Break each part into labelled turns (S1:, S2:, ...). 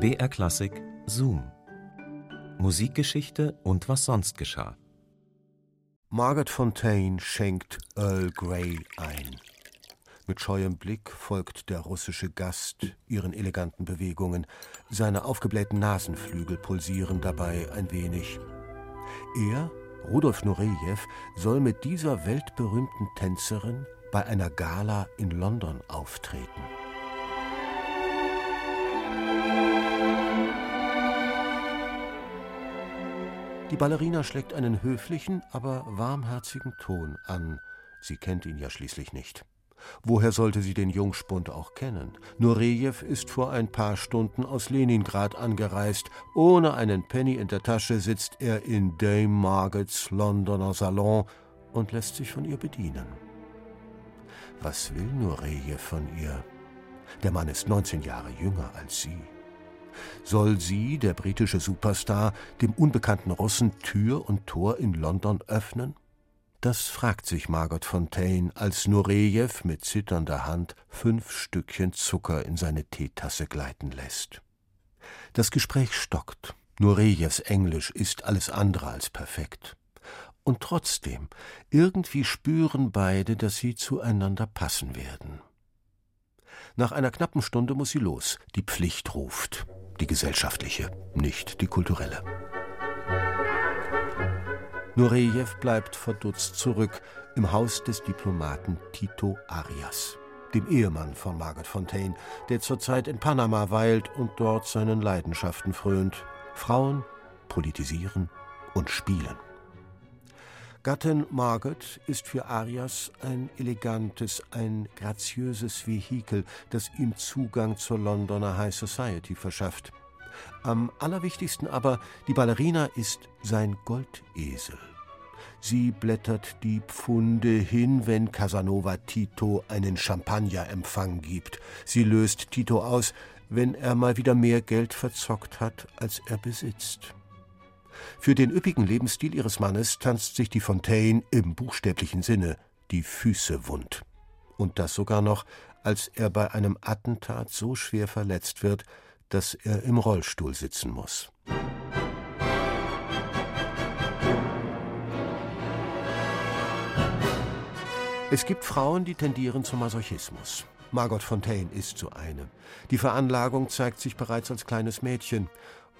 S1: BR Klassik Zoom. Musikgeschichte und was sonst geschah.
S2: Margaret Fontaine schenkt Earl Grey ein. Mit scheuem Blick folgt der russische Gast ihren eleganten Bewegungen. Seine aufgeblähten Nasenflügel pulsieren dabei ein wenig. Er, Rudolf Nureyev, soll mit dieser weltberühmten Tänzerin bei einer Gala in London auftreten. Die Ballerina schlägt einen höflichen, aber warmherzigen Ton an. Sie kennt ihn ja schließlich nicht. Woher sollte sie den Jungspund auch kennen? Nurejew ist vor ein paar Stunden aus Leningrad angereist. Ohne einen Penny in der Tasche sitzt er in Dame Margats Londoner Salon und lässt sich von ihr bedienen. Was will Nurejew von ihr? Der Mann ist 19 Jahre jünger als sie. Soll sie, der britische Superstar, dem unbekannten Russen Tür und Tor in London öffnen? Das fragt sich Margot Fontaine, als Nurejew mit zitternder Hand fünf Stückchen Zucker in seine Teetasse gleiten lässt. Das Gespräch stockt. Nurejews Englisch ist alles andere als perfekt. Und trotzdem, irgendwie spüren beide, dass sie zueinander passen werden. Nach einer knappen Stunde muss sie los. Die Pflicht ruft die gesellschaftliche, nicht die kulturelle. Nurejew bleibt verdutzt zurück im Haus des Diplomaten Tito Arias, dem Ehemann von Margaret Fontaine, der zurzeit in Panama weilt und dort seinen Leidenschaften frönt: Frauen, politisieren und spielen. Gattin Margaret ist für Arias ein elegantes, ein graziöses Vehikel, das ihm Zugang zur Londoner High Society verschafft. Am allerwichtigsten aber, die Ballerina ist sein Goldesel. Sie blättert die Pfunde hin, wenn Casanova Tito einen Champagnerempfang gibt. Sie löst Tito aus, wenn er mal wieder mehr Geld verzockt hat, als er besitzt. Für den üppigen Lebensstil ihres Mannes tanzt sich die Fontaine im buchstäblichen Sinne die Füße wund. Und das sogar noch, als er bei einem Attentat so schwer verletzt wird, dass er im Rollstuhl sitzen muss. Es gibt Frauen, die tendieren zum Masochismus. Margot Fontaine ist so eine. Die Veranlagung zeigt sich bereits als kleines Mädchen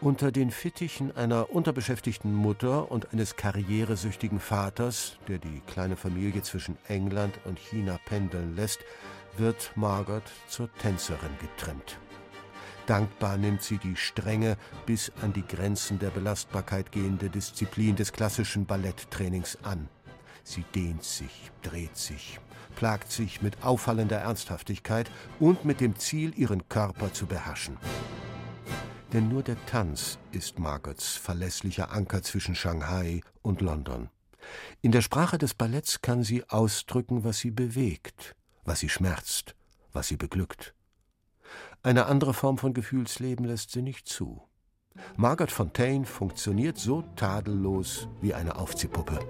S2: unter den Fittichen einer unterbeschäftigten Mutter und eines karrieresüchtigen Vaters, der die kleine Familie zwischen England und China pendeln lässt, wird Margot zur Tänzerin getrimmt. Dankbar nimmt sie die strenge, bis an die Grenzen der Belastbarkeit gehende Disziplin des klassischen Balletttrainings an. Sie dehnt sich, dreht sich, plagt sich mit auffallender Ernsthaftigkeit und mit dem Ziel, ihren Körper zu beherrschen. Denn nur der Tanz ist Margots verlässlicher Anker zwischen Shanghai und London. In der Sprache des Balletts kann sie ausdrücken, was sie bewegt, was sie schmerzt, was sie beglückt. Eine andere Form von Gefühlsleben lässt sie nicht zu. Margot Fontaine funktioniert so tadellos wie eine Aufziehpuppe.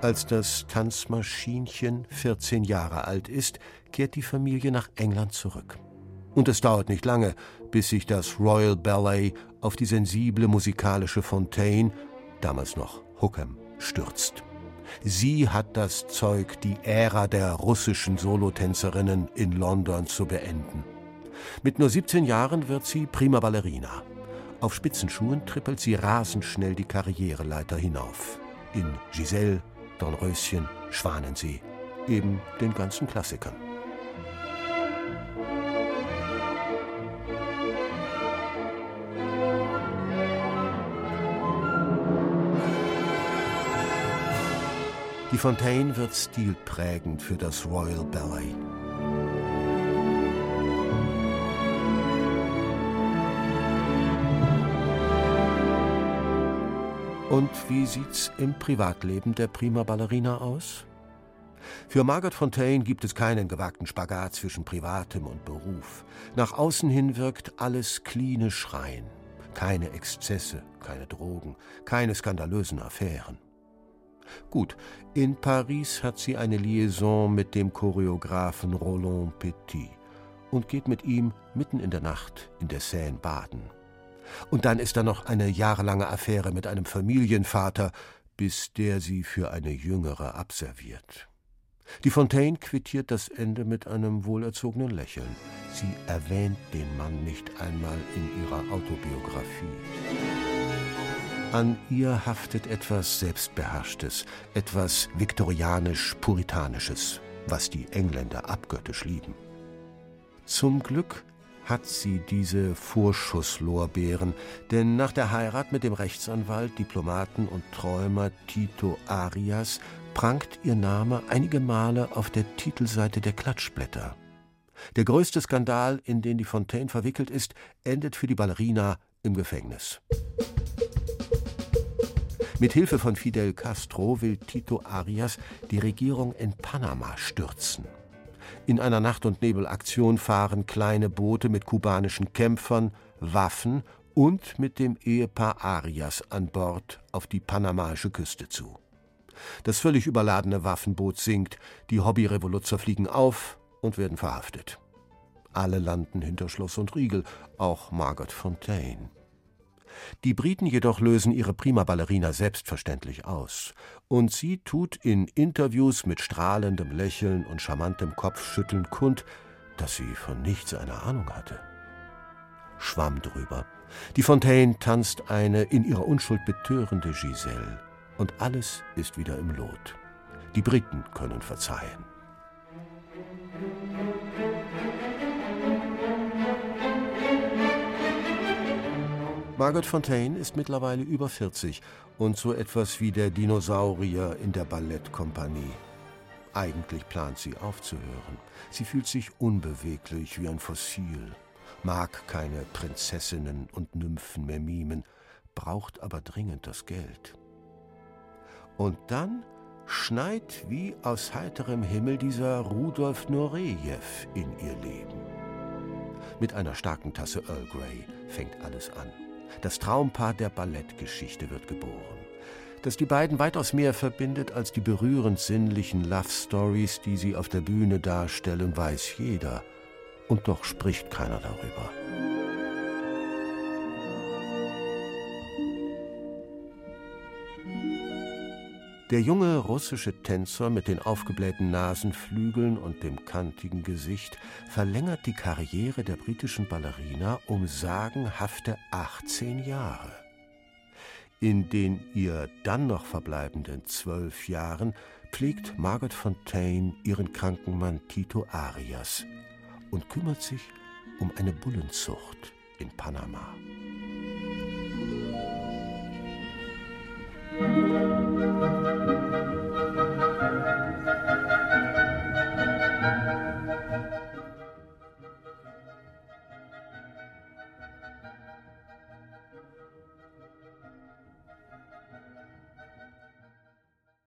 S2: Als das Tanzmaschinchen 14 Jahre alt ist, kehrt die Familie nach England zurück. Und es dauert nicht lange, bis sich das Royal Ballet auf die sensible musikalische Fontaine, damals noch Hookham, stürzt. Sie hat das Zeug, die Ära der russischen Solotänzerinnen in London zu beenden. Mit nur 17 Jahren wird sie prima Ballerina. Auf Spitzenschuhen trippelt sie rasend schnell die Karriereleiter hinauf. In Giselle, Dornröschen, Schwanensee, eben den ganzen Klassikern. Die Fontaine wird stilprägend für das Royal Ballet. Und wie sieht's im Privatleben der Prima Ballerina aus? Für Margot Fontaine gibt es keinen gewagten Spagat zwischen Privatem und Beruf. Nach außen hin wirkt alles klinisch rein. Keine Exzesse, keine Drogen, keine skandalösen Affären. Gut, in Paris hat sie eine Liaison mit dem Choreografen Roland Petit. und geht mit ihm mitten in der Nacht in der Seine baden. Und dann ist da noch eine jahrelange Affäre mit einem Familienvater, bis der sie für eine jüngere abserviert. Die Fontaine quittiert das Ende mit einem wohlerzogenen Lächeln. Sie erwähnt den Mann nicht einmal in ihrer Autobiografie. An ihr haftet etwas Selbstbeherrschtes, etwas viktorianisch-puritanisches, was die Engländer abgöttisch lieben. Zum Glück hat sie diese Vorschusslorbeeren, denn nach der Heirat mit dem Rechtsanwalt, Diplomaten und Träumer Tito Arias prangt ihr Name einige Male auf der Titelseite der Klatschblätter. Der größte Skandal, in den die Fontaine verwickelt ist, endet für die Ballerina im Gefängnis. Mit Hilfe von Fidel Castro will Tito Arias die Regierung in Panama stürzen. In einer Nacht- und Nebelaktion fahren kleine Boote mit kubanischen Kämpfern, Waffen und mit dem Ehepaar Arias an Bord auf die panamaische Küste zu. Das völlig überladene Waffenboot sinkt, die Hobbyrevoluzzer fliegen auf und werden verhaftet. Alle landen hinter Schloss und Riegel, auch Margot Fontaine. Die Briten jedoch lösen ihre Prima-Ballerina selbstverständlich aus. Und sie tut in Interviews mit strahlendem Lächeln und charmantem Kopfschütteln kund, dass sie von nichts eine Ahnung hatte. Schwamm drüber. Die Fontaine tanzt eine in ihrer Unschuld betörende Giselle. Und alles ist wieder im Lot. Die Briten können verzeihen. Margot Fontaine ist mittlerweile über 40 und so etwas wie der Dinosaurier in der Ballettkompanie. Eigentlich plant sie aufzuhören. Sie fühlt sich unbeweglich wie ein Fossil, mag keine Prinzessinnen und Nymphen mehr mimen, braucht aber dringend das Geld. Und dann schneit wie aus heiterem Himmel dieser Rudolf Nurejew in ihr Leben. Mit einer starken Tasse Earl Grey fängt alles an. Das Traumpaar der Ballettgeschichte wird geboren. Dass die beiden weitaus mehr verbindet als die berührend sinnlichen Love Stories, die sie auf der Bühne darstellen, weiß jeder. Und doch spricht keiner darüber. Der junge russische Tänzer mit den aufgeblähten Nasenflügeln und dem kantigen Gesicht verlängert die Karriere der britischen Ballerina um sagenhafte 18 Jahre. In den ihr dann noch verbleibenden zwölf Jahren pflegt Margot Fontaine ihren kranken Mann Tito Arias und kümmert sich um eine Bullenzucht in Panama.